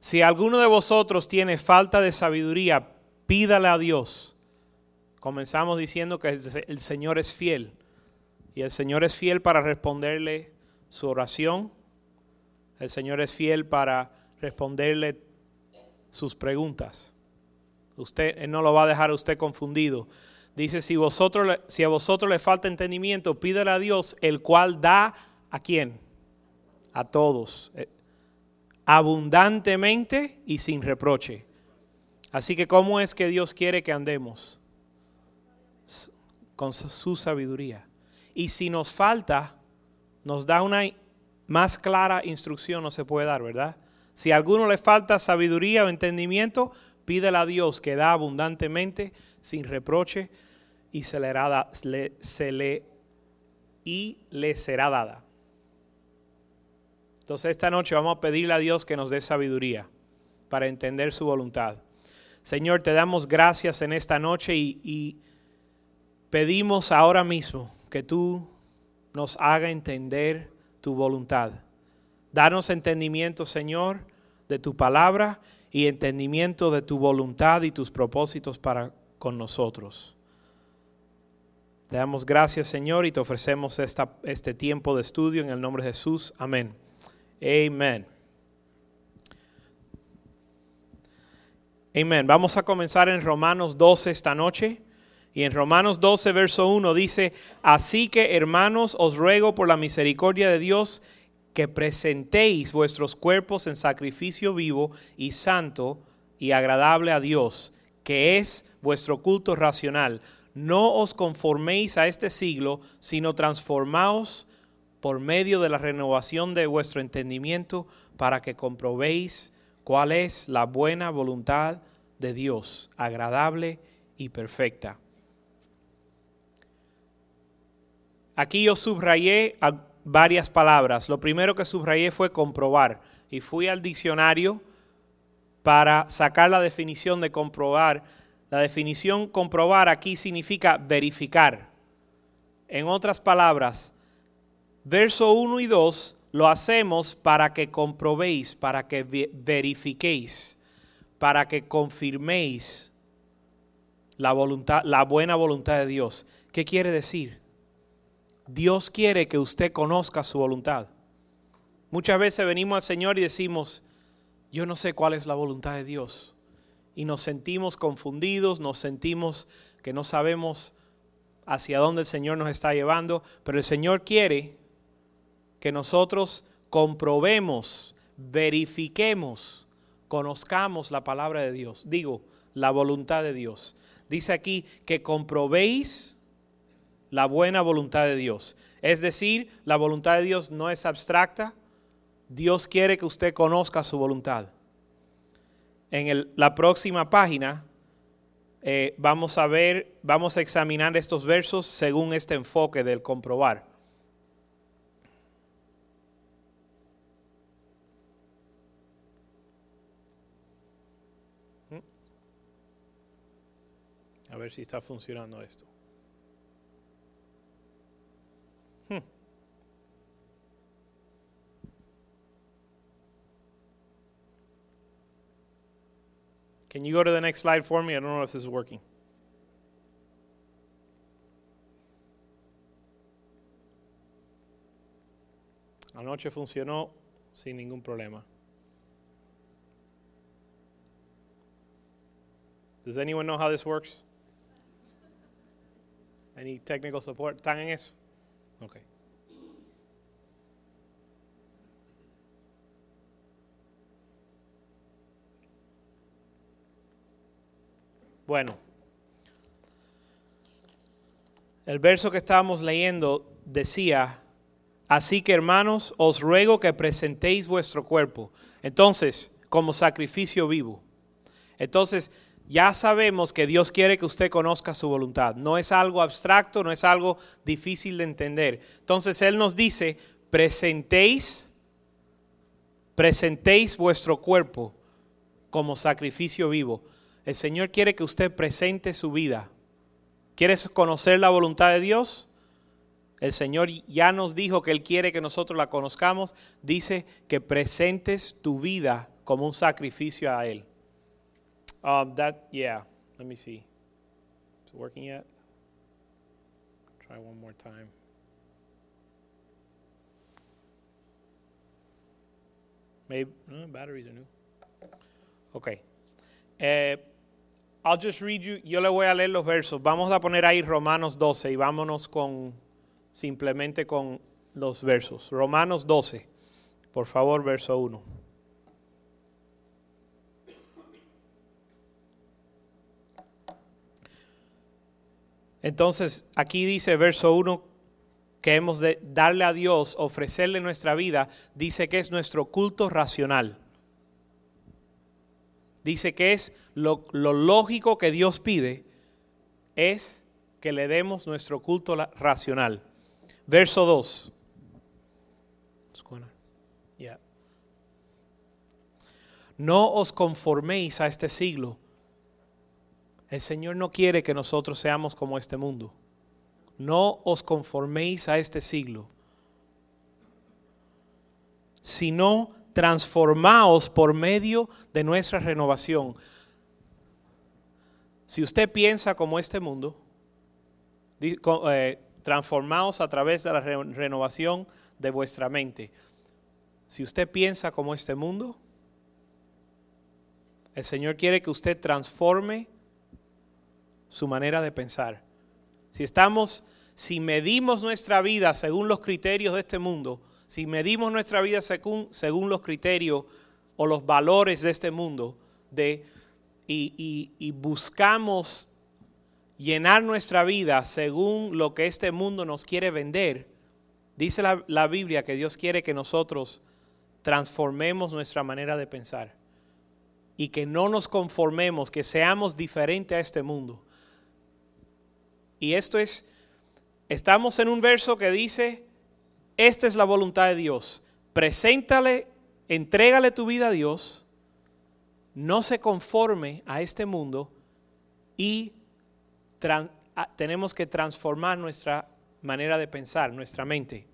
Si alguno de vosotros tiene falta de sabiduría, pídale a Dios. Comenzamos diciendo que el Señor es fiel. Y el Señor es fiel para responderle su oración. El Señor es fiel para responderle sus preguntas. Usted Él no lo va a dejar a usted confundido. Dice, si, a vosotros le falta entendimiento, pídale a Dios, el cual da a quién? A todos abundantemente y sin reproche. Así que ¿cómo es que Dios quiere que andemos? Con su sabiduría. Y si nos falta, nos da una más clara instrucción, no se puede dar, ¿verdad? Si a alguno le falta sabiduría o entendimiento, pídele a Dios que da abundantemente, sin reproche, y se se le, y le será dada. Entonces esta noche vamos a pedirle a Dios que nos dé sabiduría para entender su voluntad. Señor, te damos gracias en esta noche y, pedimos ahora mismo que tú nos haga entender tu voluntad. Danos entendimiento, Señor, de tu palabra y entendimiento de tu voluntad y tus propósitos para con nosotros. Te damos gracias, Señor, y te ofrecemos esta, este tiempo de estudio en el nombre de Jesús. Amén. Amén. Amén. Vamos a comenzar en Romanos 12 esta noche. Y en Romanos 12, verso 1 dice, así que hermanos, os ruego por la misericordia de Dios que presentéis vuestros cuerpos en sacrificio vivo y santo y agradable a Dios, que es vuestro culto racional. No os conforméis a este siglo, sino transformaos por medio de la renovación de vuestro entendimiento para que comprobéis cuál es la buena voluntad de Dios, agradable y perfecta. Aquí yo subrayé varias palabras. Lo primero que subrayé fue comprobar y fui al diccionario para sacar la definición de comprobar. La definición comprobar aquí significa verificar. En otras palabras, verso 1 y 2 lo hacemos para que comprobéis, para que verifiquéis, para que confirméis la, voluntad, la buena voluntad de Dios. ¿Qué quiere decir? Dios quiere que usted conozca su voluntad. Muchas veces venimos al Señor y decimos, yo no sé cuál es la voluntad de Dios. Y nos sentimos confundidos, nos sentimos que no sabemos hacia dónde el Señor nos está llevando, pero el Señor quiere que nosotros comprobemos, verifiquemos, conozcamos la palabra de Dios. Digo, la voluntad de Dios. Dice aquí que comprobéis la buena voluntad de Dios. Es decir, la voluntad de Dios no es abstracta. Dios quiere que usted conozca su voluntad. En la próxima página eh, vamos a ver, vamos a examinar estos versos según este enfoque del comprobar. Ver si está funcionando esto. Hmm. Can you go to the next slide for me? I don't know if this is working. Anoche funcionó sin ningún problema. Does anyone know how this works? Any technical support? ¿Están en eso? Ok. Bueno, el verso que estábamos leyendo decía Así que hermanos, os ruego que presentéis vuestro cuerpo. Entonces, como sacrificio vivo. Entonces, ya sabemos que Dios quiere que usted conozca su voluntad. No es algo abstracto, no es algo difícil de entender. Entonces Él nos dice, presentéis, presentéis vuestro cuerpo como sacrificio vivo. El Señor quiere que usted presente su vida. ¿Quieres conocer la voluntad de Dios? El Señor ya nos dijo que Él quiere que nosotros la conozcamos. Dice que presentes tu vida como un sacrificio a Él. Um, that, yeah, let me see. Is it working yet? Try one more time. Maybe, no, batteries are new. Okay. Eh, I'll just read you, yo le voy a leer los versos. Vamos a poner ahí Romanos 12 y vámonos con, simplemente con los versos. Romanos 12, por favor, verso 1. Entonces, aquí dice verso 1 que hemos de darle a Dios, ofrecerle nuestra vida, dice que es nuestro culto racional. Dice que es lo, lógico que Dios pide, es que le demos nuestro culto racional. Verso 2. No os conforméis a este siglo el Señor no quiere que nosotros seamos como este mundo. No os conforméis a este siglo, sino transformaos por medio de nuestra renovación. Si usted piensa como este mundo, eh, transformaos a través de la renovación de vuestra mente. Si usted piensa como este mundo, el Señor quiere que usted transforme su manera de pensar. Si estamos, si medimos nuestra vida según los criterios de este mundo, si medimos nuestra vida según, según los criterios o los valores de este mundo, de, y, buscamos llenar nuestra vida según lo que este mundo nos quiere vender, dice la, la Biblia que Dios quiere que nosotros transformemos nuestra manera de pensar y que no nos conformemos, que seamos diferentes a este mundo. Y esto es, estamos en un verso que dice, esta es la voluntad de Dios. Preséntale, entrégale tu vida a Dios, no se conforme a este mundo y tenemos que transformar nuestra manera de pensar, nuestra mente,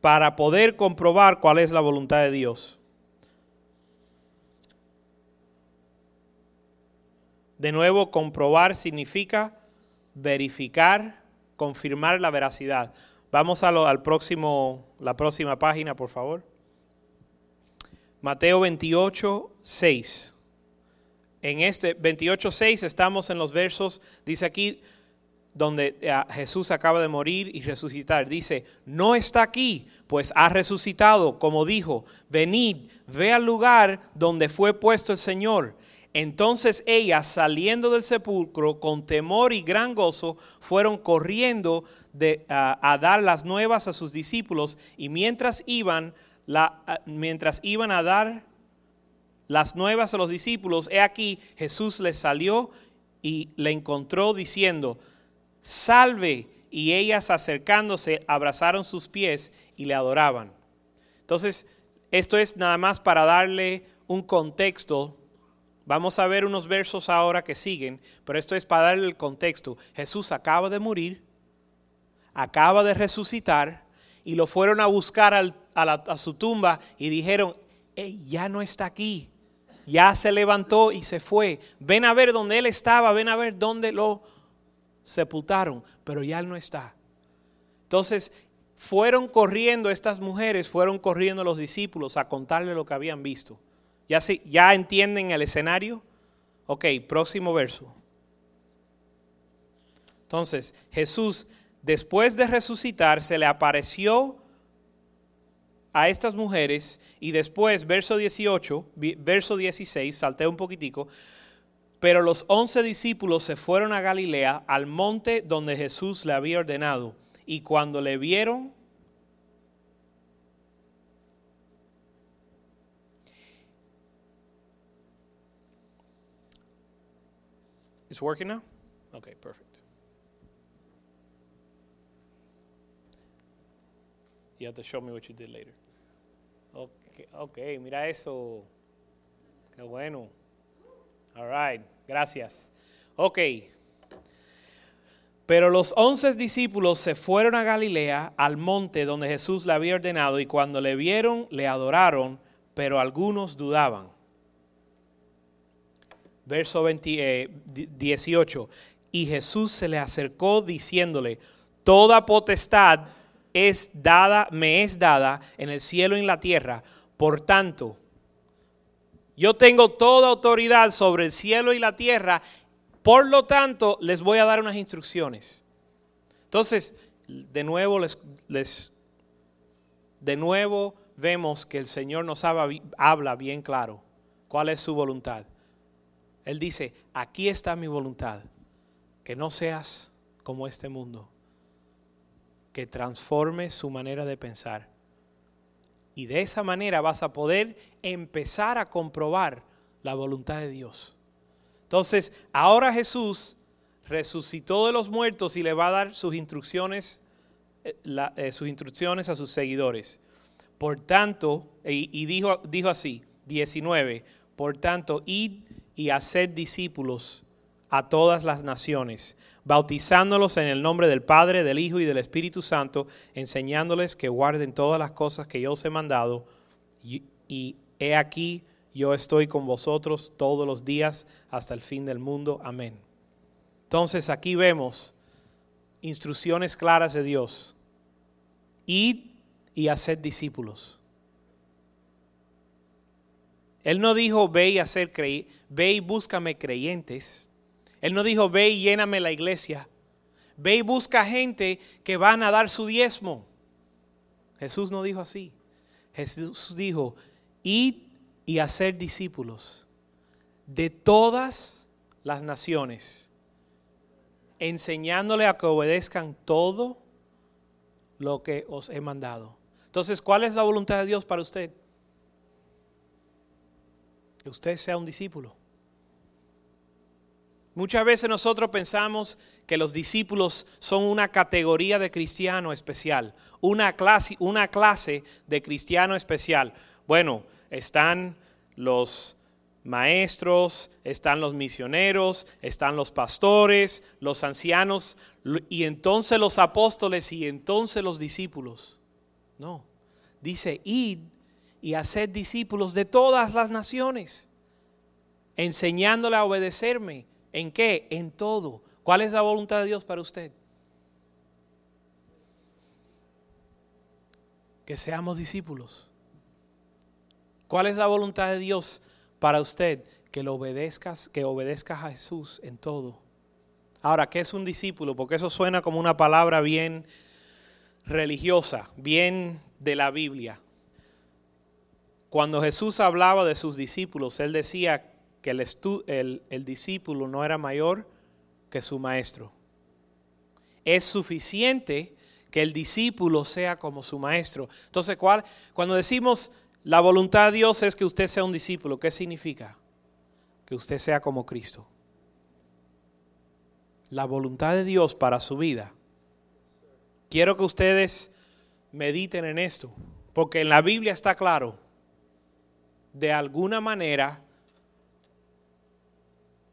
para poder comprobar cuál es la voluntad de Dios. De nuevo, comprobar significa verificar, confirmar la veracidad. Vamos a lo, al próximo, la próxima página, por favor. Mateo 28, 6. En este 28, 6 estamos en los versos, dice aquí, donde eh, Jesús acaba de morir y resucitar. Dice, no está aquí, pues ha resucitado, como dijo, venid, ve al lugar donde fue puesto el Señor entonces ellas, saliendo del sepulcro con temor y gran gozo, fueron corriendo a, dar las nuevas a sus discípulos y mientras iban, mientras iban a dar las nuevas a los discípulos, he aquí Jesús les salió y le encontró diciendo, salve. Y ellas acercándose abrazaron sus pies y le adoraban. Entonces, esto es nada más para darle un contexto Vamos a ver unos versos ahora que siguen, pero esto es para darle el contexto. Jesús acaba de morir, acaba de resucitar y lo fueron a buscar a, su tumba y dijeron, ya no está aquí, ya se levantó y se fue. Ven a ver dónde él estaba, ven a ver dónde lo sepultaron, pero ya él no está. Entonces fueron corriendo estas mujeres, fueron corriendo los discípulos a contarle lo que habían visto. ¿Ya, ¿Ya entienden el escenario? Ok, próximo verso. Entonces, Jesús, después de resucitar, se le apareció a estas mujeres y después, verso 18, verso 16, salté un poquitico, pero los once discípulos se fueron a Galilea, al monte donde Jesús le había ordenado, y cuando le vieron, It's working now? Okay, perfect. You have to show me what you did later. Okay, okay mira eso. Qué bueno. All right, gracias. Ok. Pero los once discípulos se fueron a Galilea, al monte donde Jesús le había ordenado, y cuando le vieron, le adoraron, pero algunos dudaban. Verso 20, 18. Eh, y Jesús se le acercó diciéndole, toda potestad es dada, me es dada en el cielo y en la tierra. Por tanto, yo tengo toda autoridad sobre el cielo y la tierra. Por lo tanto, les voy a dar unas instrucciones. Entonces, de nuevo les, les de nuevo vemos que el Señor nos habla bien claro cuál es su voluntad. Él dice, aquí está mi voluntad, que no seas como este mundo, que transforme su manera de pensar. Y de esa manera vas a poder empezar a comprobar la voluntad de Dios. Entonces, ahora Jesús resucitó de los muertos y le va a dar sus instrucciones, eh, eh, sus instrucciones a sus seguidores. Por tanto, y, dijo, dijo así, 19, por tanto, id y haced discípulos a todas las naciones, bautizándolos en el nombre del Padre, del Hijo y del Espíritu Santo, enseñándoles que guarden todas las cosas que yo os he mandado. Y, he aquí, yo estoy con vosotros todos los días hasta el fin del mundo. Amén. Entonces aquí vemos instrucciones claras de Dios. Id y haced discípulos. Él no dijo, ve y, hacer ve y búscame creyentes. Él no dijo, ve y lléname la iglesia. Ve y busca gente que van a dar su diezmo. Jesús no dijo así. Jesús dijo, id y hacer discípulos de todas las naciones, enseñándole a que obedezcan todo lo que os he mandado. Entonces, ¿cuál es la voluntad de Dios para usted? Que usted sea un discípulo. Muchas veces nosotros pensamos que los discípulos son una categoría de cristiano especial, una clase, una clase de cristiano especial. Bueno, están los maestros, están los misioneros, están los pastores, los ancianos, y entonces los apóstoles y entonces los discípulos. No, dice, id y haced discípulos de todas las naciones, enseñándole a obedecerme ¿En qué? En todo. ¿Cuál es la voluntad de Dios para usted? Que seamos discípulos. ¿Cuál es la voluntad de Dios para usted? Que lo obedezcas, que obedezcas a Jesús en todo. Ahora, ¿qué es un discípulo? Porque eso suena como una palabra bien religiosa, bien de la Biblia. Cuando Jesús hablaba de sus discípulos, él decía que el, el, discípulo no era mayor que su maestro. Es suficiente que el discípulo sea como su maestro. Entonces, ¿cuál? cuando decimos la voluntad de Dios es que usted sea un discípulo, ¿qué significa? Que usted sea como Cristo. La voluntad de Dios para su vida. Quiero que ustedes mediten en esto, porque en la Biblia está claro, de alguna manera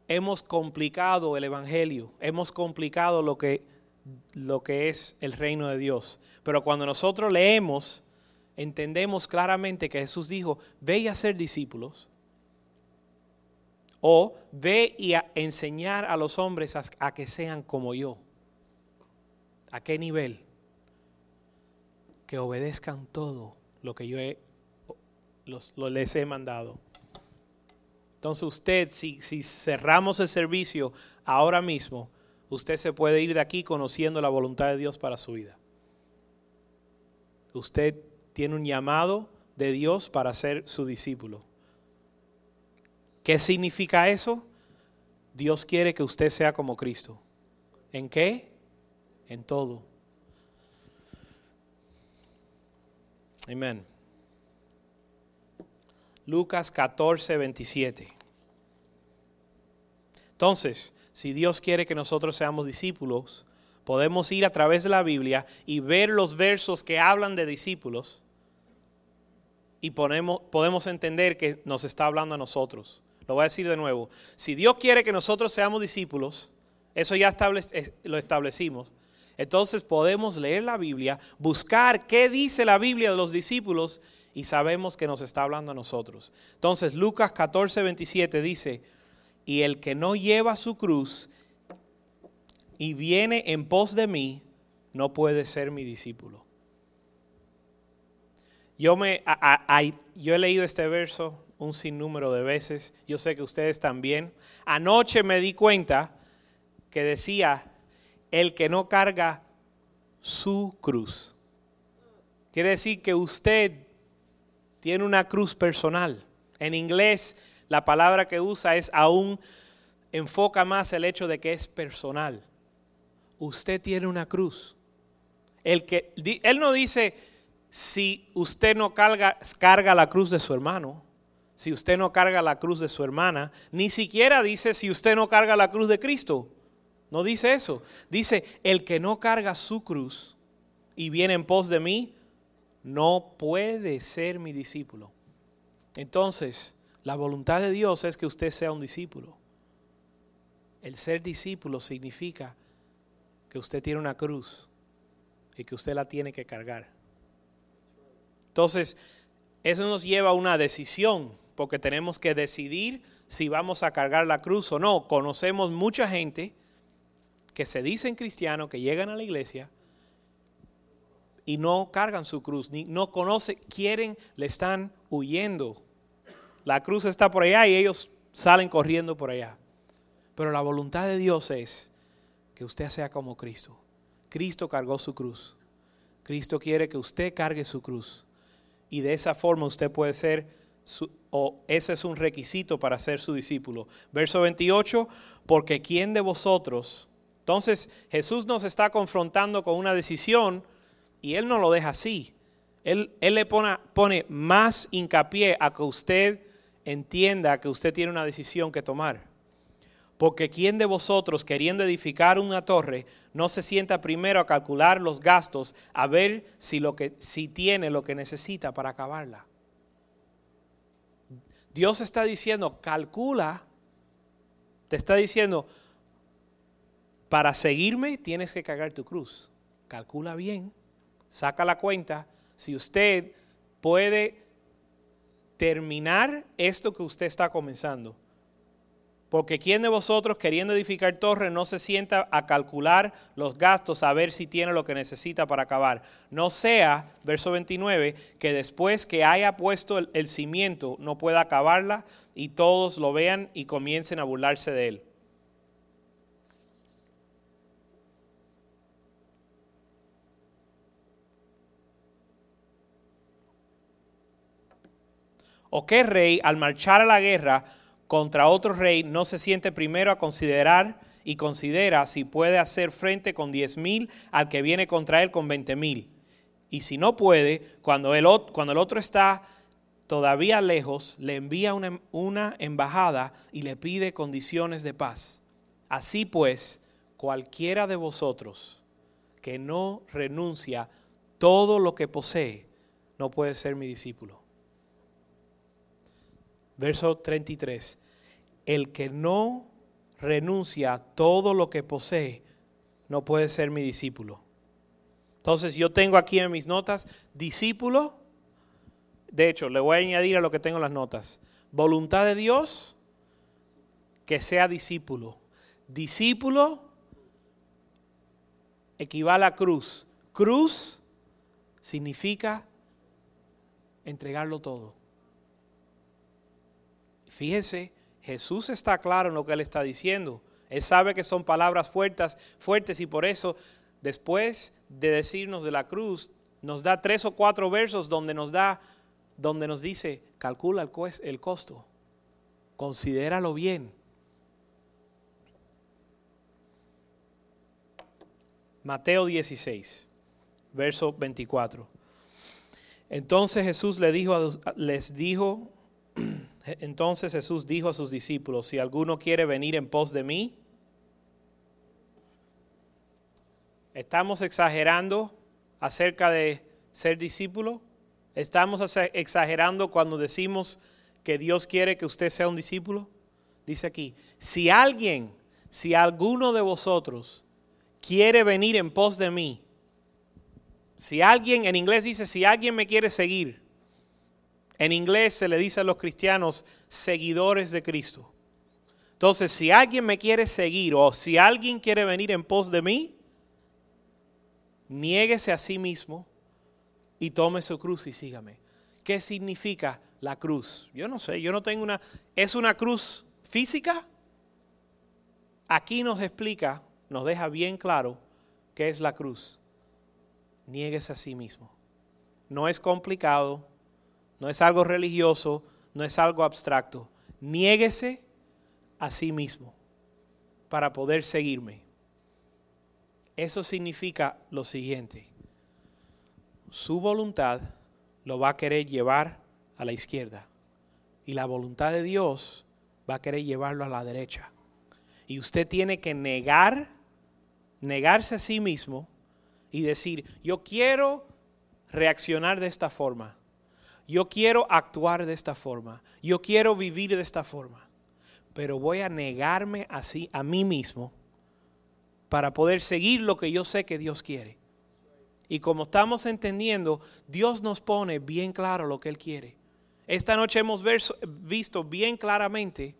hemos complicado el Evangelio, hemos complicado lo que, lo que es el reino de Dios. Pero cuando nosotros leemos, entendemos claramente que Jesús dijo, ve y a ser discípulos. O ve y a enseñar a los hombres a, que sean como yo. ¿A qué nivel? Que obedezcan todo lo que yo los, les he mandado. Entonces usted, si, si cerramos el servicio ahora mismo, usted se puede ir de aquí conociendo la voluntad de Dios para su vida. Usted tiene un llamado de Dios para ser su discípulo. ¿Qué significa eso? Dios quiere que usted sea como Cristo. ¿En qué? En todo. Amén. Lucas 14, 27. Entonces, si Dios quiere que nosotros seamos discípulos, podemos ir a través de la Biblia y ver los versos que hablan de discípulos y podemos entender que nos está hablando a nosotros. Lo voy a decir de nuevo. Si Dios quiere que nosotros seamos discípulos, eso ya lo establecimos. Entonces podemos leer la Biblia, buscar qué dice la Biblia de los discípulos y sabemos que nos está hablando a nosotros. Entonces Lucas 14, 27 dice, y el que no lleva su cruz y viene en pos de mí, no puede ser mi discípulo. Yo, me, yo he leído este verso un sinnúmero de veces, yo sé que ustedes también. Anoche me di cuenta que decía, el que no carga su cruz. Quiere decir que usted tiene una cruz personal. En inglés, la palabra que usa es aún enfoca más el hecho de que es personal. Usted tiene una cruz. El que, él no dice si usted no carga, carga la cruz de su hermano, si usted no carga la cruz de su hermana, ni siquiera dice si usted no carga la cruz de Cristo. No dice eso. Dice, el que no carga su cruz y viene en pos de mí, no puede ser mi discípulo. Entonces, la voluntad de Dios es que usted sea un discípulo. El ser discípulo significa que usted tiene una cruz y que usted la tiene que cargar. Entonces, eso nos lleva a una decisión, porque tenemos que decidir si vamos a cargar la cruz o no. Conocemos mucha gente que se dicen cristianos, que llegan a la iglesia y no cargan su cruz, ni no conocen, quieren, le están huyendo. La cruz está por allá y ellos salen corriendo por allá. Pero la voluntad de Dios es que usted sea como Cristo. Cristo cargó su cruz. Cristo quiere que usted cargue su cruz. Y de esa forma usted puede ser, o ese es un requisito para ser su discípulo. Verso 28, porque ¿quién de vosotros entonces Jesús nos está confrontando con una decisión y Él no lo deja así. Él, le pone, pone más hincapié a que usted entienda que usted tiene una decisión que tomar. Porque ¿quién de vosotros, queriendo edificar una torre, no se sienta primero a calcular los gastos, a ver si, lo que, si tiene lo que necesita para acabarla? Dios está diciendo, calcula, te está diciendo, para seguirme tienes que cargar tu cruz. Calcula bien, saca la cuenta. Si usted puede terminar esto que usted está comenzando. Porque ¿quién de vosotros queriendo edificar torre no se sienta a calcular los gastos, a ver si tiene lo que necesita para acabar? No sea, verso 29, que después que haya puesto el, el cimiento no pueda acabarla y todos lo vean y comiencen a burlarse de él. ¿O qué rey al marchar a la guerra contra otro rey no se siente primero a considerar y considera si puede hacer frente con diez mil al que viene contra él con veinte mil? Y si no puede, cuando el, cuando el otro está todavía lejos, le envía una, una embajada y le pide condiciones de paz. Así pues, cualquiera de vosotros que no renuncia todo lo que posee, no puede ser mi discípulo. Verso 33. El que no renuncia a todo lo que posee, no puede ser mi discípulo. Entonces yo tengo aquí en mis notas, discípulo, de hecho, le voy a añadir a lo que tengo en las notas, voluntad de Dios, que sea discípulo. Discípulo equivale a cruz. Cruz significa entregarlo todo. Fíjese, Jesús está claro en lo que él está diciendo. Él sabe que son palabras fuertes, fuertes y por eso después de decirnos de la cruz, nos da tres o cuatro versos donde nos da, donde nos dice, calcula el, costo, considéralo bien. Mateo 16, verso 24. Entonces Jesús les dijo E-, entonces Jesús dijo a sus discípulos, si alguno quiere venir en pos de mí, ¿estamos exagerando acerca de ser discípulo? ¿Estamos exagerando cuando decimos que Dios quiere que usted sea un discípulo? Dice aquí, si alguien, si alguno de vosotros quiere venir en pos de mí, si alguien, en inglés dice, si alguien me quiere seguir, en inglés se le dice a los cristianos seguidores de Cristo. Entonces, si alguien me quiere seguir o si alguien quiere venir en pos de mí, niéguese a sí mismo y tome su cruz y sígame. ¿Qué significa la cruz? Yo no sé, yo no tengo una... ¿Es una cruz física? Aquí nos explica, nos deja bien claro qué es la cruz. Niéguese a sí mismo. No es complicado, no es algo religioso, no es algo abstracto. Niéguese a sí mismo para poder seguirme. Eso significa lo siguiente. Su voluntad lo va a querer llevar a la izquierda y la voluntad de Dios va a querer llevarlo a la derecha. Y usted tiene que negar, negarse a sí mismo y decir, yo quiero reaccionar de esta forma, yo quiero actuar de esta forma, yo quiero vivir de esta forma, pero voy a negarme así a mí mismo para poder seguir lo que yo sé que Dios quiere. Y como estamos entendiendo, Dios nos pone bien claro lo que Él quiere. Esta noche hemos visto bien claramente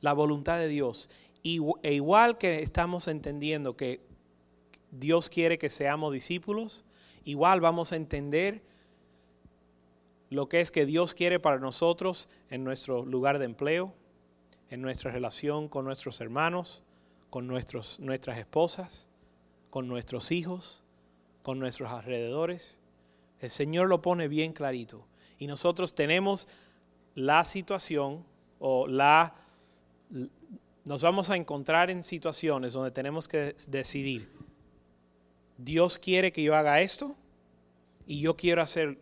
la voluntad de Dios. E igual que estamos entendiendo que Dios quiere que seamos discípulos, igual vamos a entender lo que es que Dios quiere para nosotros en nuestro lugar de empleo, en nuestra relación con nuestros hermanos, con nuestros, nuestras esposas, con nuestros hijos, con nuestros alrededores. El Señor lo pone bien clarito. Y nosotros tenemos la situación o la... Nos vamos a encontrar en situaciones donde tenemos que decidir. Dios quiere que yo haga esto y yo quiero hacer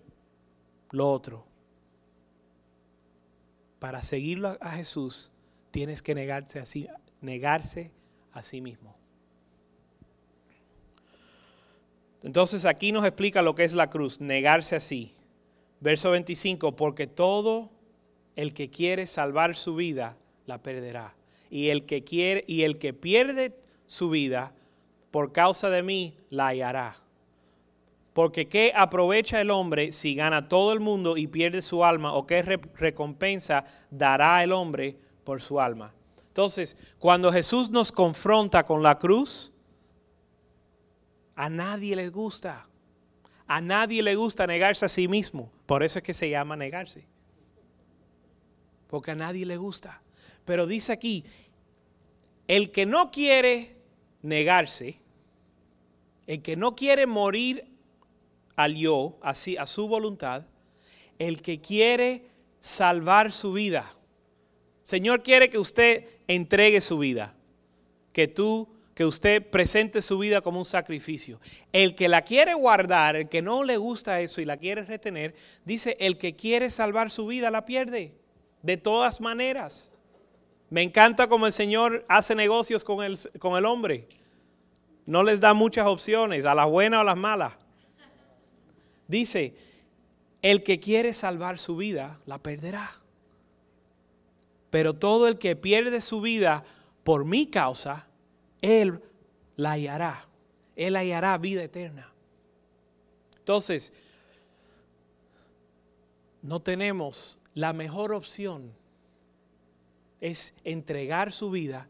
lo otro. Para seguirlo a Jesús tienes que negarse así, negarse a sí mismo. Entonces aquí nos explica lo que es la cruz, negarse así. Verso 25, porque todo el que quiere salvar su vida la perderá. Y el que quiere y el que pierde su vida por causa de mí la hallará. Porque ¿qué aprovecha el hombre si gana todo el mundo y pierde su alma? ¿O qué recompensa dará el hombre por su alma? Entonces, cuando Jesús nos confronta con la cruz, a nadie le gusta. A nadie le gusta negarse a sí mismo. Por eso es que se llama negarse. Porque a nadie le gusta. Pero dice aquí, el que no quiere negarse, el que no quiere morir al yo, así a su voluntad, el que quiere salvar su vida. Señor quiere que usted entregue su vida, que tú, que usted presente su vida como un sacrificio. El que la quiere guardar, el que no le gusta eso y la quiere retener, dice, el que quiere salvar su vida la pierde, de todas maneras. Me encanta como el Señor hace negocios con el, con el hombre. No les da muchas opciones, a las buenas o a las malas. Dice, el que quiere salvar su vida la perderá. Pero todo el que pierde su vida por mi causa, Él la hallará. Él hallará vida eterna. Entonces, no tenemos la mejor opción es entregar su vida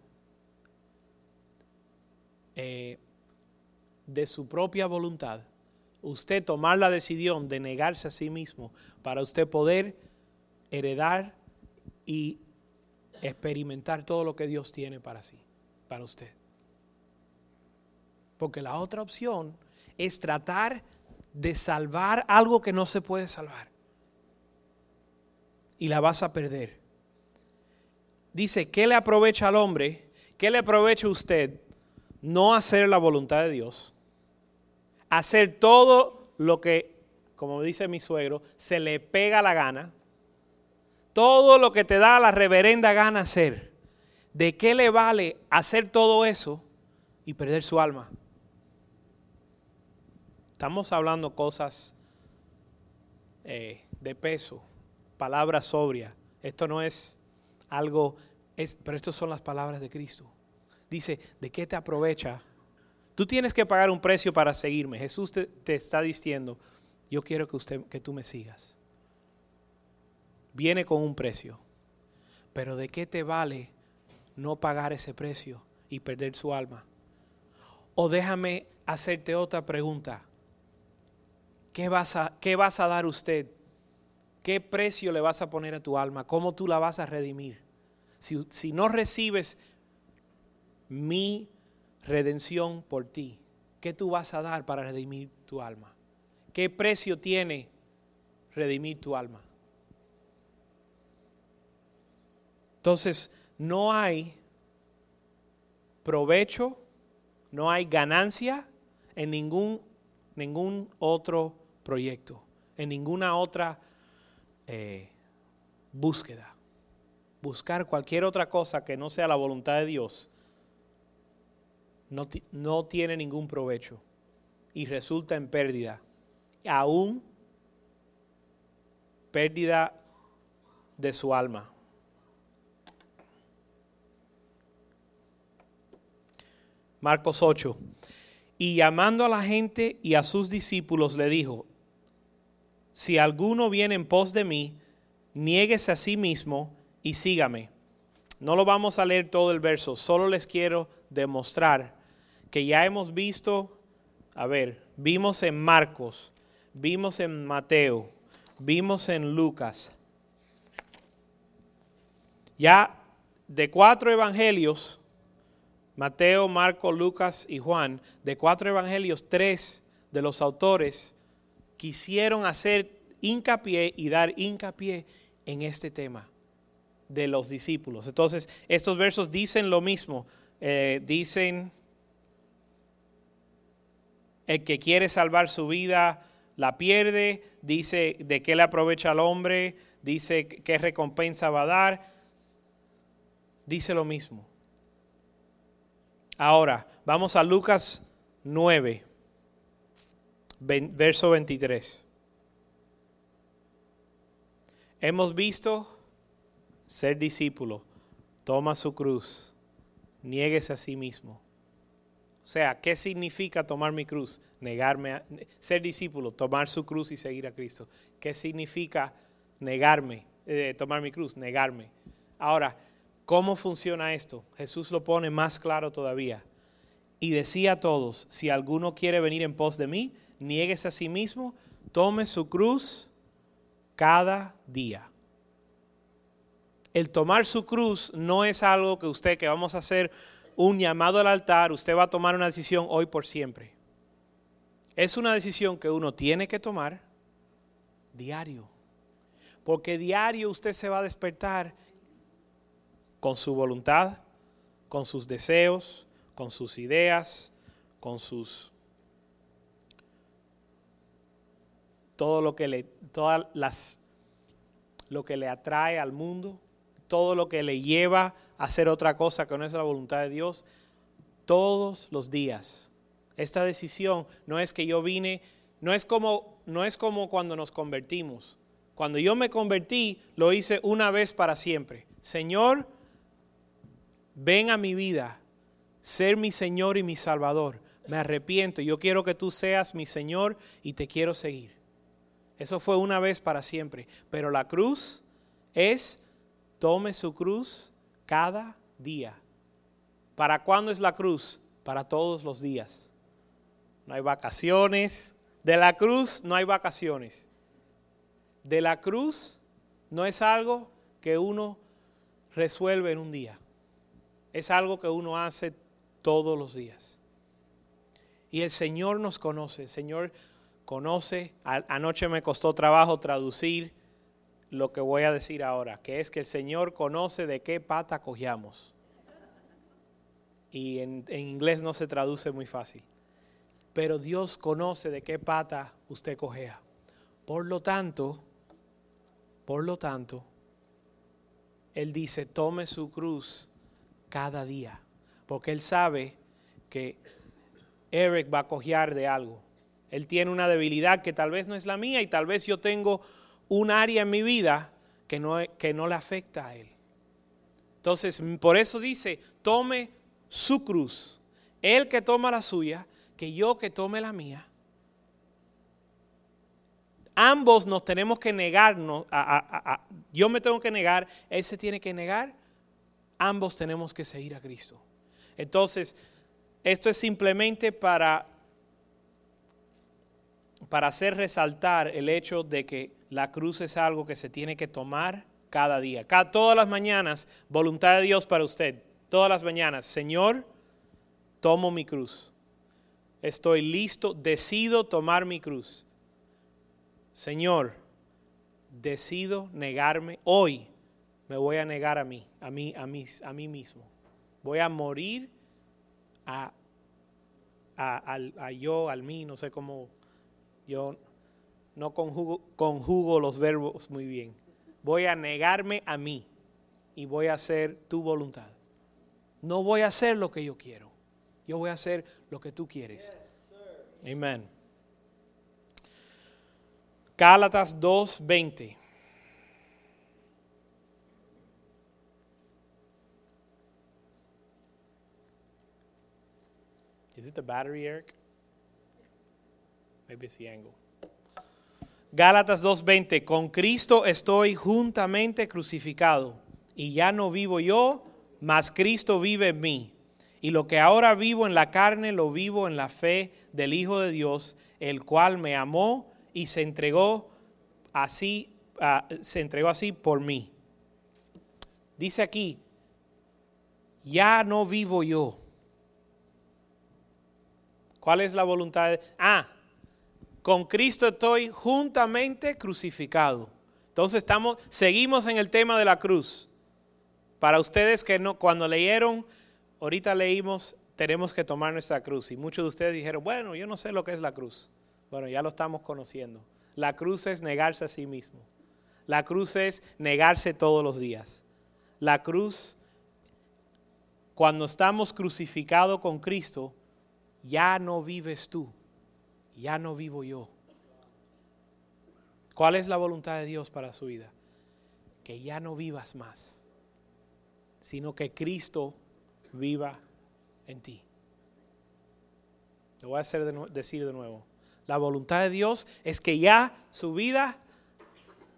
eh, de su propia voluntad. Usted tomar la decisión de negarse a sí mismo para usted poder heredar y experimentar todo lo que Dios tiene para sí, para usted. Porque la otra opción es tratar de salvar algo que no se puede salvar. Y la vas a perder. Dice, ¿qué le aprovecha al hombre? ¿Qué le aprovecha a usted? No hacer la voluntad de Dios. Hacer todo lo que, como dice mi suegro, se le pega la gana todo lo que te da la reverenda gana hacer, ¿de qué le vale hacer todo eso y perder su alma? estamos hablando cosas eh, de peso, palabras sobrias. Esto no es algo, es, pero estas son las palabras de Cristo. Dice, ¿de qué te aprovecha? Tú tienes que pagar un precio para seguirme. Jesús te, está diciendo, yo quiero que, usted, que tú me sigas. Viene con un precio. Pero ¿de qué te vale no pagar ese precio y perder su alma? O déjame hacerte otra pregunta. ¿Qué vas a, qué vas a dar usted? ¿Qué precio le vas a poner a tu alma? ¿Cómo tú la vas a redimir? Si, si no recibes mi redención por ti, ¿qué tú vas a dar para redimir tu alma? ¿Qué precio tiene redimir tu alma? Entonces, no hay provecho, no hay ganancia en ningún, ningún otro proyecto, en ninguna otra eh, búsqueda. Buscar cualquier otra cosa que no sea la voluntad de Dios no, no tiene ningún provecho y resulta en pérdida. Aún pérdida de su alma. Marcos 8. Y llamando a la gente y a sus discípulos le dijo, si alguno viene en pos de mí, niéguese a sí mismo y sígame. No lo vamos a leer todo el verso, solo les quiero demostrar que ya hemos visto, a ver, vimos en Marcos, vimos en Mateo, vimos en Lucas. Ya de cuatro evangelios, Mateo, Marco, Lucas y Juan, de cuatro evangelios, tres de los autores quisieron hacer hincapié y dar hincapié en este tema de los discípulos. Entonces, estos versos dicen lo mismo. Eh, dicen, el que quiere salvar su vida la pierde, dice de qué le aprovecha al hombre, dice qué recompensa va a dar, dice lo mismo. Ahora, vamos a Lucas 9, verso 23. Hemos visto ser discípulo, toma su cruz, niéguese a sí mismo. O sea, ¿qué significa tomar mi cruz? Negarme a, ser discípulo, tomar su cruz y seguir a Cristo. ¿Qué significa negarme, eh, tomar mi cruz? Negarme. Ahora, ¿Cómo funciona esto? Jesús lo pone más claro todavía. Y decía a todos, si alguno quiere venir en pos de mí, nieguese a sí mismo, tome su cruz cada día. El tomar su cruz no es algo que usted, que vamos a hacer un llamado al altar, usted va a tomar una decisión hoy por siempre. Es una decisión que uno tiene que tomar diario. Porque diario usted se va a despertar con su voluntad, con sus deseos, con sus ideas, con sus todo lo que le todas las lo que le atrae al mundo, todo lo que le lleva hacer otra cosa que no es la voluntad de Dios, todos los días. Esta decisión no es que yo vine, no es como no es como cuando nos convertimos. Cuando yo me convertí, lo hice una vez para siempre. Señor, ven a mi vida, ser mi Señor y mi Salvador. Me arrepiento, yo quiero que tú seas mi Señor y te quiero seguir. Eso fue una vez para siempre. Pero la cruz es, tome su cruz cada día. ¿Para cuándo es la cruz? Para todos los días. No hay vacaciones. De la cruz no hay vacaciones. De la cruz no es algo que uno resuelve en un día. Es algo que uno hace todos los días. Y el Señor nos conoce, el Señor conoce. anoche me costó trabajo traducir lo que voy a decir ahora, que es que el Señor conoce de qué pata cogíamos. Y en, inglés no se traduce muy fácil. Pero Dios conoce de qué pata usted cogea. Por lo tanto, por lo tanto, Él dice, tome su cruz cada día, porque Él sabe que Eric va a cojear de algo. Él tiene una debilidad que tal vez no es la mía y tal vez yo tengo un área en mi vida que no, que no le afecta a Él. Entonces, por eso dice, tome su cruz. Él que toma la suya, que yo que tome la mía. Ambos nos tenemos que negarnos. yo me tengo que negar, Él se tiene que negar. Ambos tenemos que seguir a Cristo. Entonces, esto es simplemente para, para hacer resaltar el hecho de que la cruz es algo que se tiene que tomar cada día. Cada, todas las mañanas, voluntad de Dios para usted. Todas las mañanas, Señor, tomo mi cruz. Estoy listo, decido tomar mi cruz. Señor, decido negarme. Hoy me voy a negar a mí, a mí, a mí, a mí mismo. Voy a morir a, a, a yo, al mí, no sé cómo. Yo no conjugo, conjugo los verbos muy bien voy a negarme a mí y voy a hacer tu voluntad. No voy a hacer lo que yo quiero. Yo voy a hacer lo que tú quieres. Amén. Gálatas 2:20. Is it the battery, Eric? Maybe it's the angle. Gálatas 2:20, con Cristo estoy juntamente crucificado, y ya no vivo yo, mas Cristo vive en mí. Y lo que ahora vivo en la carne, lo vivo en la fe del Hijo de Dios, el cual me amó y se entregó así, ah, se entregó así por mí. Dice aquí, ya no vivo yo. ¿Cuál es la voluntad? De, ah, con Cristo estoy juntamente crucificado. Entonces estamos, seguimos en el tema de la cruz. Para ustedes que no, cuando leyeron, ahorita leímos, tenemos que tomar nuestra cruz. Y muchos de ustedes dijeron, bueno, yo no sé lo que es la cruz. Bueno, ya lo estamos conociendo. La cruz es negarse a sí mismo. La cruz es negarse todos los días. La cruz, cuando estamos crucificados con Cristo, ya no vives tú ya no vivo yo. ¿Cuál es la voluntad de Dios para su vida? Que ya no vivas más, sino que Cristo viva en ti. Lo voy a hacer decir de nuevo. La voluntad de Dios es que ya su vida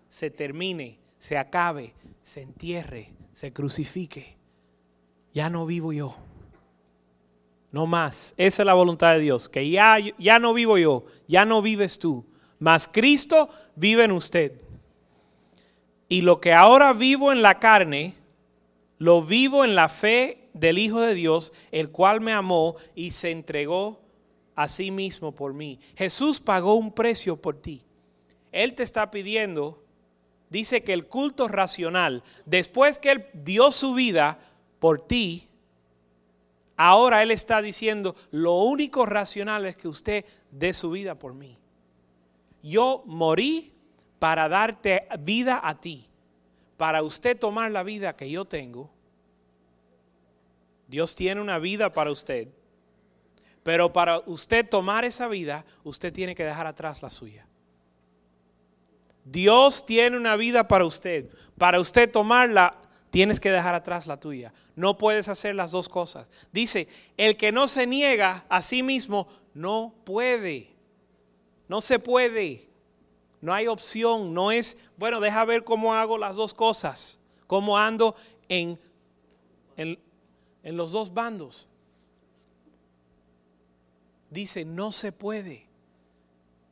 se termine, se acabe, se entierre, se crucifique. Ya no vivo yo no más. Esa es la voluntad de Dios, que ya, ya no vivo yo, ya no vives tú, mas Cristo vive en usted. Y lo que ahora vivo en la carne, lo vivo en la fe del Hijo de Dios, el cual me amó y se entregó a sí mismo por mí. Jesús pagó un precio por ti. Él te está pidiendo, dice que el culto racional, después que Él dio su vida por ti, Ahora Él está diciendo, lo único racional es que usted dé su vida por mí. Yo morí para darte vida a ti. Para usted tomar la vida que yo tengo. Dios tiene una vida para usted. Pero para usted tomar esa vida, usted tiene que dejar atrás la suya. Dios tiene una vida para usted. Para usted tomarla, tienes que dejar atrás la tuya. No puedes hacer las dos cosas. Dice, el que no se niega a sí mismo, no puede. No se puede. No hay opción. No es, bueno, deja ver cómo hago las dos cosas. Cómo ando en, en, en los dos bandos. Dice, no se puede.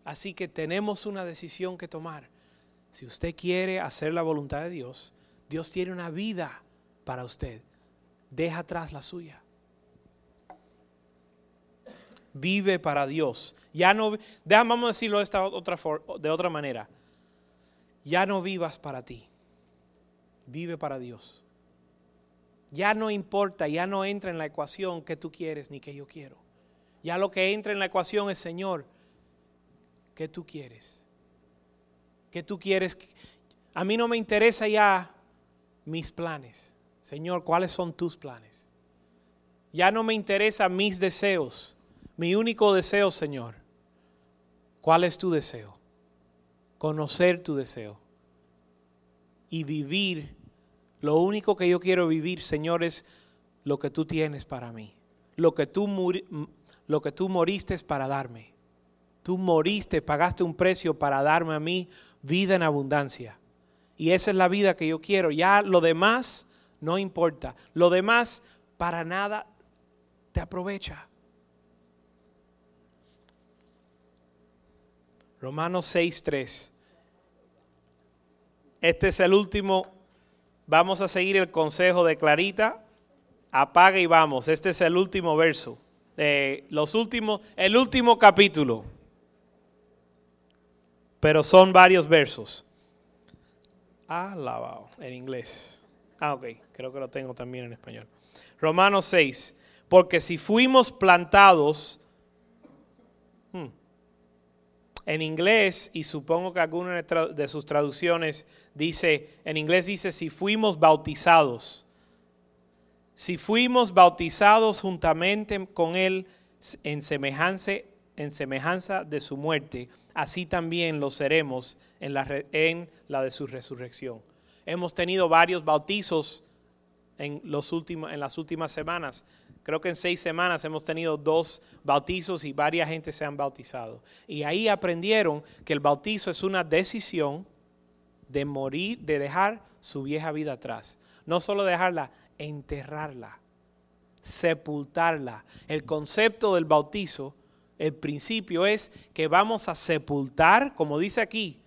Así que tenemos una decisión que tomar. Si usted quiere hacer la voluntad de Dios, Dios tiene una vida para usted. Deja atrás la suya. Vive para Dios. Ya no, vamos a decirlo de, esta otra, de otra manera. Ya no vivas para ti. Vive para Dios. Ya no importa, ya no entra en la ecuación que tú quieres ni que yo quiero. Ya lo que entra en la ecuación es, Señor, ¿qué tú quieres? ¿Qué tú quieres? A mí no me interesa ya mis planes. Señor, ¿cuáles son tus planes? Ya no me interesan mis deseos. Mi único deseo, Señor, ¿Cuál es tu deseo? Conocer tu deseo. Y vivir. Lo único que yo quiero vivir, Señor, es lo que tú tienes para mí. Lo que tú, lo que tú moriste para darme. Tú moriste, pagaste un precio para darme a mí vida en abundancia. Y esa es la vida que yo quiero. Ya lo demás no importa. Lo demás para nada te aprovecha. Romanos 6.3. Este es el último. Vamos a seguir el consejo de Clarita. Apaga y vamos. Este es el último verso. los últimos, el último capítulo. Pero son varios versos. Alabado en inglés. Ah, ok. Creo que lo tengo también en español. Romanos 6. Porque si fuimos plantados en inglés, y supongo que alguna de sus traducciones dice, en inglés dice, si fuimos bautizados, si fuimos bautizados juntamente con Él en semejanza, en semejanza de su muerte, así también lo seremos en la, de su resurrección. Hemos tenido varios bautizos en, en las últimas semanas. Creo que en seis semanas hemos tenido dos bautizos y varias gente se han bautizado. Y ahí aprendieron que el bautizo es una decisión de morir, de dejar su vieja vida atrás. No solo dejarla, enterrarla, sepultarla. El concepto del bautizo, el principio es que vamos a sepultar, como dice aquí,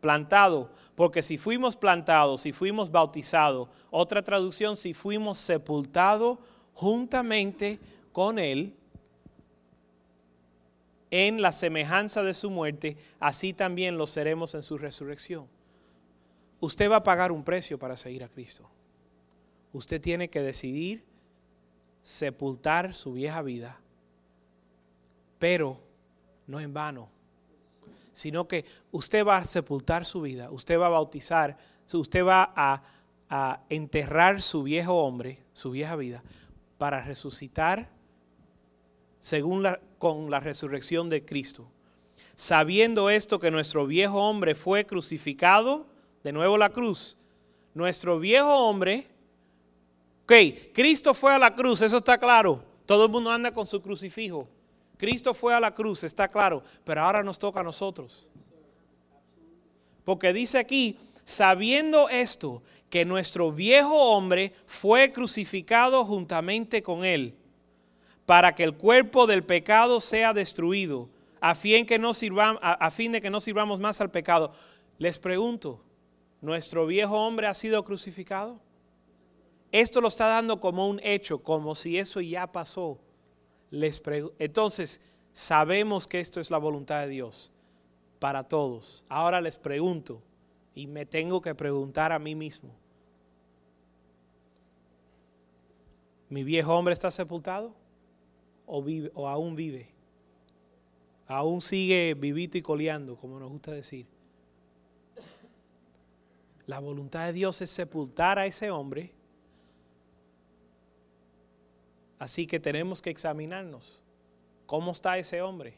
plantado, porque si fuimos plantados, si fuimos bautizados, otra traducción, si fuimos sepultados, juntamente con Él en la semejanza de su muerte, así también lo seremos en su resurrección. Usted va a pagar un precio para seguir a Cristo. Usted tiene que decidir sepultar su vieja vida, pero no en vano, sino que usted va a sepultar su vida, usted va a bautizar, usted va a, enterrar su viejo hombre, su vieja vida, para resucitar según con la resurrección de Cristo. Sabiendo esto que nuestro viejo hombre fue crucificado, de nuevo la cruz, nuestro viejo hombre, ok, Cristo fue a la cruz, eso está claro, todo el mundo anda con su crucifijo. Cristo fue a la cruz, está claro, pero ahora nos toca a nosotros. Porque dice aquí, sabiendo esto, que nuestro viejo hombre fue crucificado juntamente con él, para que el cuerpo del pecado sea destruido, a fin, que no a fin de que no sirvamos más al pecado. Les pregunto, ¿nuestro viejo hombre ha sido crucificado? Esto lo está dando como un hecho, como si eso ya pasó. Les Entonces, sabemos que esto es la voluntad de Dios para todos. Ahora les pregunto, y me tengo que preguntar a mí mismo, ¿mi viejo hombre está sepultado o, vive, o aún vive? Aún sigue vivito y coleando, como nos gusta decir. La voluntad de Dios es sepultar a ese hombre. Así que tenemos que examinarnos. ¿Cómo está ese hombre?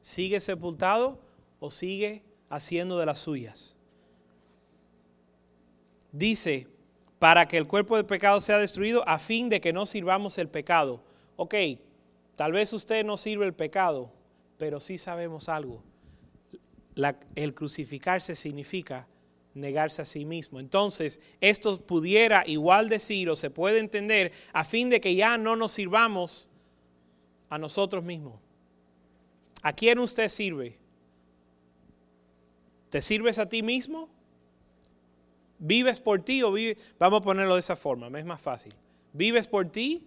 ¿Sigue sepultado o sigue haciendo de las suyas? dice, para que el cuerpo del pecado sea destruido a fin de que no sirvamos el pecado. Ok, tal vez usted no sirve el pecado, pero sí sabemos algo. el crucificarse significa negarse a sí mismo. Entonces, esto pudiera igual decir o se puede entender a fin de que ya no nos sirvamos a nosotros mismos. ¿A quién usted sirve? ¿Te sirves a ti mismo? ¿Vives por ti o vives? Vamos a ponerlo de esa forma, es más fácil. ¿Vives por ti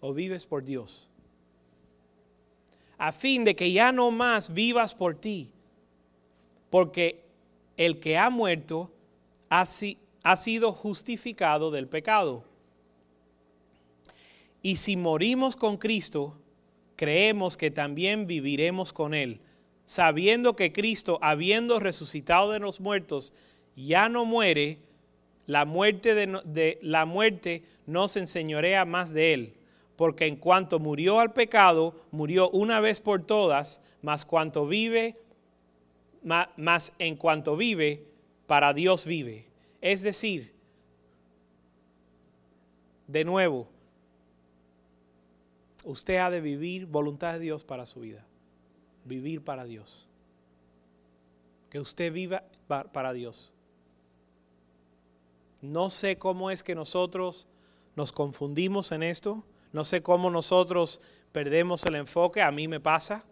o vives por Dios? A fin de que ya no más vivas por ti, porque el que ha muerto ha, ha sido justificado del pecado. Y si morimos con Cristo, creemos que también viviremos con Él, sabiendo que Cristo, habiendo resucitado de los muertos, ya no muere, la muerte, la muerte no se enseñorea más de él, porque en cuanto murió al pecado, murió una vez por todas, más cuanto vive, más en cuanto vive, para Dios vive. Es decir, de nuevo, usted ha de vivir voluntad de Dios para su vida. Vivir para Dios. Que usted viva para Dios. No sé cómo es que nosotros nos confundimos en esto. No sé cómo nosotros perdemos el enfoque. A mí me pasa.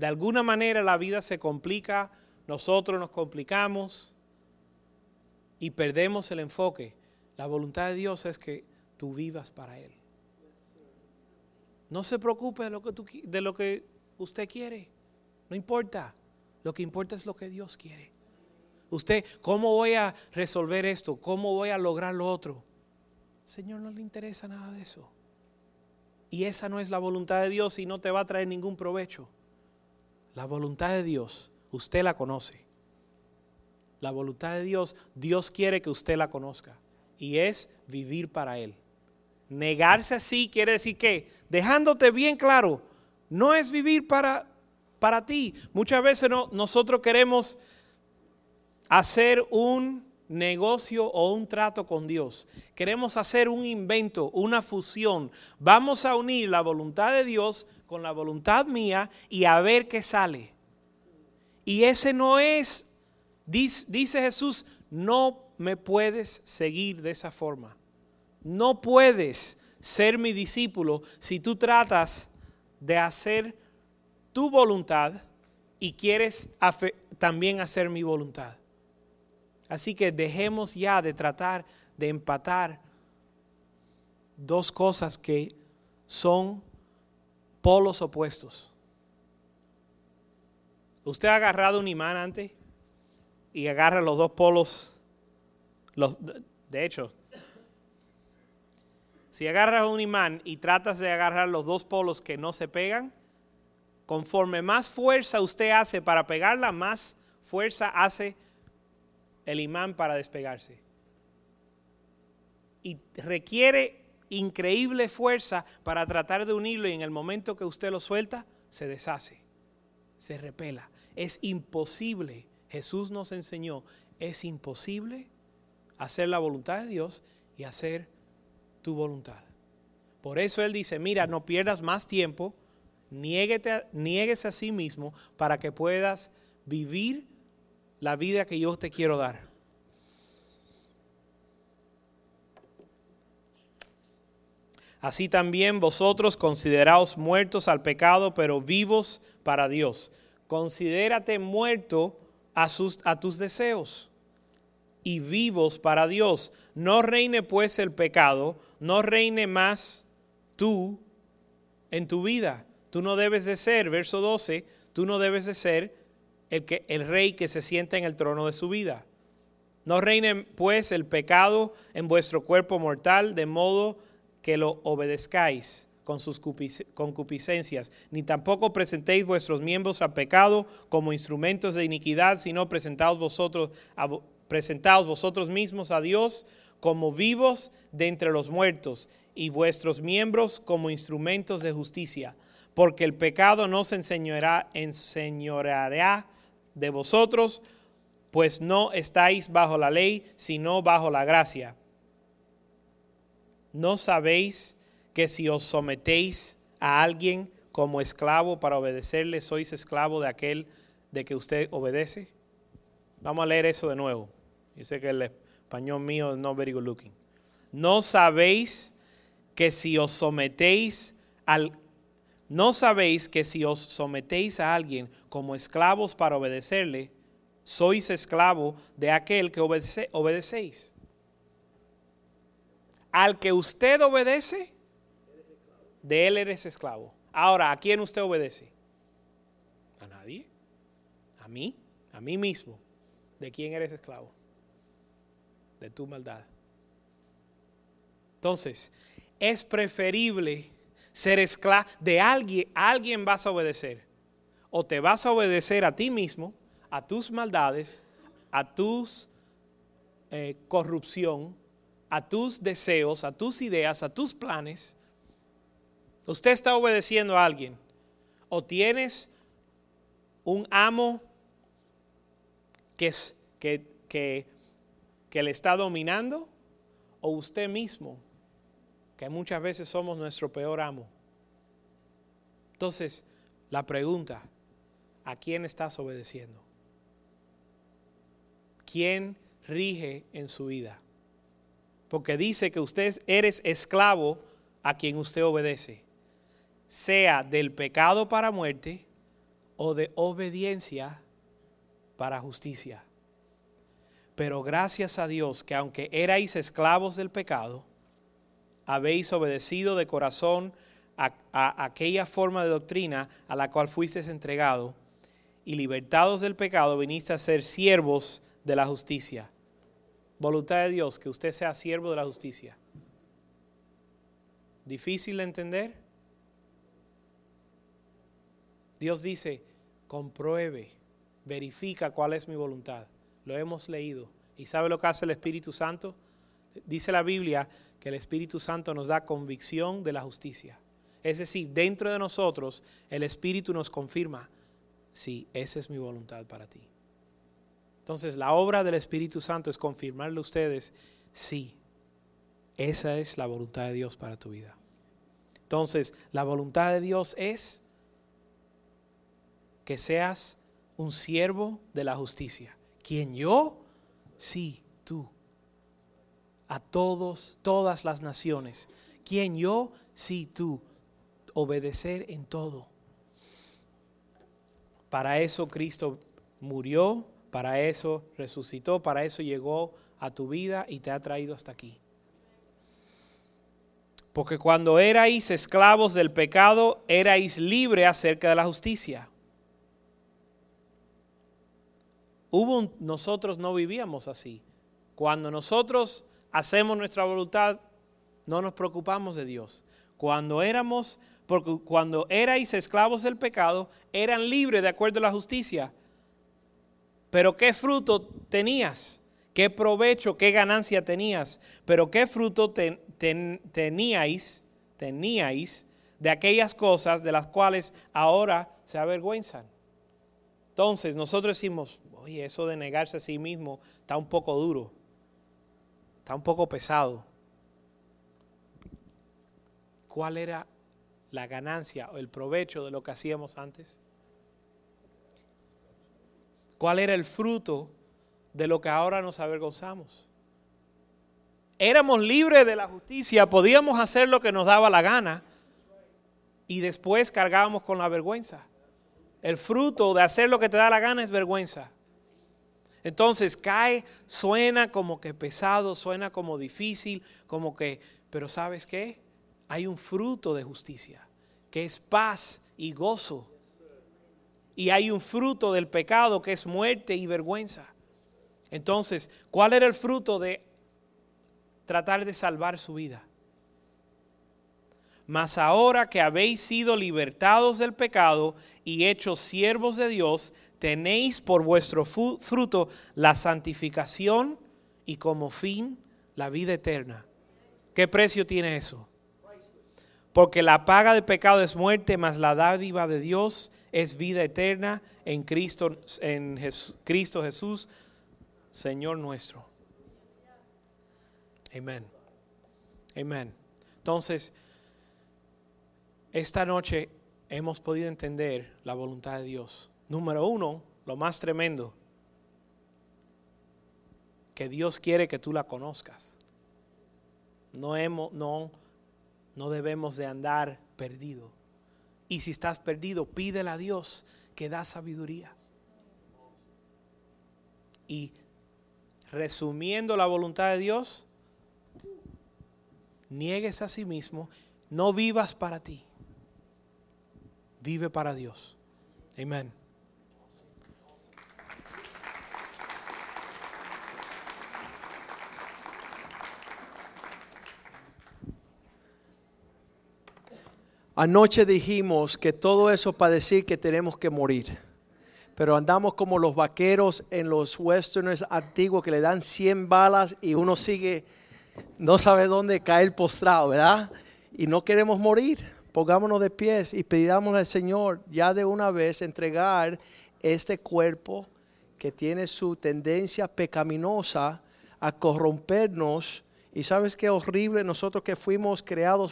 De alguna manera la vida se complica, nosotros nos complicamos y perdemos el enfoque. La voluntad de Dios es que tú vivas para Él. No se preocupe de lo que, de lo que usted quiere. No importa. Lo que importa es lo que Dios quiere. Usted, ¿cómo voy a resolver esto? ¿Cómo voy a lograr lo otro? Señor no le interesa nada de eso. Y esa no es la voluntad de Dios y no te va a traer ningún provecho. La voluntad de Dios, usted la conoce. La voluntad de Dios, Dios quiere que usted la conozca. Y es vivir para Él. Negarse así quiere decir que, dejándote bien claro, no es vivir para, para ti. Muchas veces no, nosotros queremos hacer un negocio o un trato con Dios. Queremos hacer un invento, una fusión. Vamos a unir la voluntad de Dios con la voluntad mía y a ver qué sale. Y ese no es, dice, Jesús, no me puedes seguir de esa forma. No puedes ser mi discípulo si tú tratas de hacer tu voluntad y quieres también hacer mi voluntad. Así que dejemos ya de tratar de empatar dos cosas que son polos opuestos. ¿Usted ha agarrado un imán antes y agarra los dos polos? Los, de hecho, si agarras un imán y tratas de agarrar los dos polos que no se pegan, conforme más fuerza usted hace para pegarla, más fuerza hace el imán para despegarse. Y requiere increíble fuerza para tratar de unirlo y en el momento que usted lo suelta, se deshace, se repela. Es imposible, Jesús nos enseñó, es imposible hacer la voluntad de Dios y hacer tu voluntad. Por eso Él dice, mira, no pierdas más tiempo, niéguete, niegues a sí mismo para que puedas vivir la vida que yo te quiero dar. Así también vosotros consideraos muertos al pecado, pero vivos para Dios. Considérate muerto a, tus deseos y vivos para Dios. No reine pues el pecado, no reine más tú en tu vida. Tú no debes de ser, verso 12, tú no debes de ser el, el rey que se sienta en el trono de su vida. No reine pues el pecado en vuestro cuerpo mortal, de modo que lo obedezcáis con sus concupiscencias, ni tampoco presentéis vuestros miembros al pecado como instrumentos de iniquidad, sino presentaos vosotros, presentaos vosotros mismos a Dios como vivos de entre los muertos y vuestros miembros como instrumentos de justicia, porque el pecado no se enseñoreará, enseñoreará de vosotros, pues no estáis bajo la ley, sino bajo la gracia. ¿No sabéis que si os sometéis a alguien como esclavo para obedecerle, sois esclavo de aquel de que usted obedece? Vamos a leer eso de nuevo. Yo sé que el español mío es no very good looking. ¿No sabéis que si os sometéis al ¿No sabéis que si os sometéis a alguien como esclavos para obedecerle, sois esclavo de aquel que obedecéis? Al que usted obedece, de él eres esclavo. Ahora, ¿a quién usted obedece? A nadie. A mí, a mí mismo. ¿De quién eres esclavo? De tu maldad. Entonces, es preferible ser esclavo de alguien, alguien vas a obedecer. O te vas a obedecer a ti mismo, a tus maldades, a tus eh, corrupción, a tus deseos, a tus ideas, a tus planes. Usted está obedeciendo a alguien. O tienes un amo que, es, que, le está dominando o usted mismo, que muchas veces somos nuestro peor amo. Entonces, la pregunta, ¿a quién estás obedeciendo? ¿Quién rige en su vida? Porque dice que usted eres esclavo a quien usted obedece, sea del pecado para muerte o de obediencia para justicia. Pero gracias a Dios que aunque erais esclavos del pecado, habéis obedecido de corazón a, aquella forma de doctrina a la cual fuisteis entregado, y libertados del pecado viniste a ser siervos de la justicia. Voluntad de Dios, que usted sea siervo de la justicia. ¿Difícil de entender? Dios dice, compruebe, verifica cuál es mi voluntad. Lo hemos leído. ¿Y sabe lo que hace el Espíritu Santo? Dice la Biblia que el Espíritu Santo nos da convicción de la justicia. Es decir, dentro de nosotros el Espíritu nos confirma, sí, esa es mi voluntad para ti. Entonces la obra del Espíritu Santo es confirmarle a ustedes, sí, esa es la voluntad de Dios para tu vida. Entonces, la voluntad de Dios es que seas un siervo de la justicia. ¿Quién yo? Sí, tú. A todos, todas las naciones. ¿Quién yo? Sí, tú obedecer en todo. Para eso Cristo murió, para eso resucitó, para eso llegó a tu vida y te ha traído hasta aquí. Porque cuando erais esclavos del pecado, erais libres acerca de la justicia. Hubo nosotros no vivíamos así. Cuando nosotros hacemos nuestra voluntad, no nos preocupamos de Dios. Cuando éramos porque cuando erais esclavos del pecado, eran libres de acuerdo a la justicia. Pero ¿qué fruto tenías? ¿Qué provecho, qué ganancia tenías? Pero ¿qué fruto teníais, teníais de aquellas cosas de las cuales ahora se avergüenzan? Entonces nosotros decimos, oye, eso de negarse a sí mismo está un poco duro, está un poco pesado. ¿Cuál era la ganancia o el provecho de lo que hacíamos antes? ¿Cuál era el fruto de lo que ahora nos avergonzamos? Éramos libres de la justicia, podíamos hacer lo que nos daba la gana y después cargábamos con la vergüenza. El fruto de hacer lo que te da la gana es vergüenza. Entonces cae, suena como que pesado, suena como difícil, como que, pero ¿sabes qué? hay un fruto de justicia, que es paz y gozo. Y hay un fruto del pecado, que es muerte y vergüenza. Entonces, ¿cuál era el fruto de tratar de salvar su vida? Mas ahora que habéis sido libertados del pecado y hechos siervos de Dios, tenéis por vuestro fruto la santificación y como fin la vida eterna. ¿Qué precio tiene eso? Porque la paga del pecado es muerte, mas la dádiva de Dios es vida eterna en Cristo, en Cristo Jesús, Señor nuestro. Amén. Amén. Entonces, esta noche hemos podido entender la voluntad de Dios. Número uno, lo más tremendo, que Dios quiere que tú la conozcas. No, hemos, no no debemos de andar perdido. Y si estás perdido, pídele a Dios que da sabiduría. Y resumiendo la voluntad de Dios, niegues a sí mismo, no vivas para ti, vive para Dios. Amén. Anoche dijimos que todo eso para decir que tenemos que morir. Pero andamos como los vaqueros en los westerners antiguos que le dan 100 balas y uno sigue, no sabe dónde caer postrado, ¿verdad? Y no queremos morir. Pongámonos de pies y pidamos al Señor ya de una vez entregar este cuerpo que tiene su tendencia pecaminosa a corrompernos. Y sabes qué horrible nosotros que fuimos creados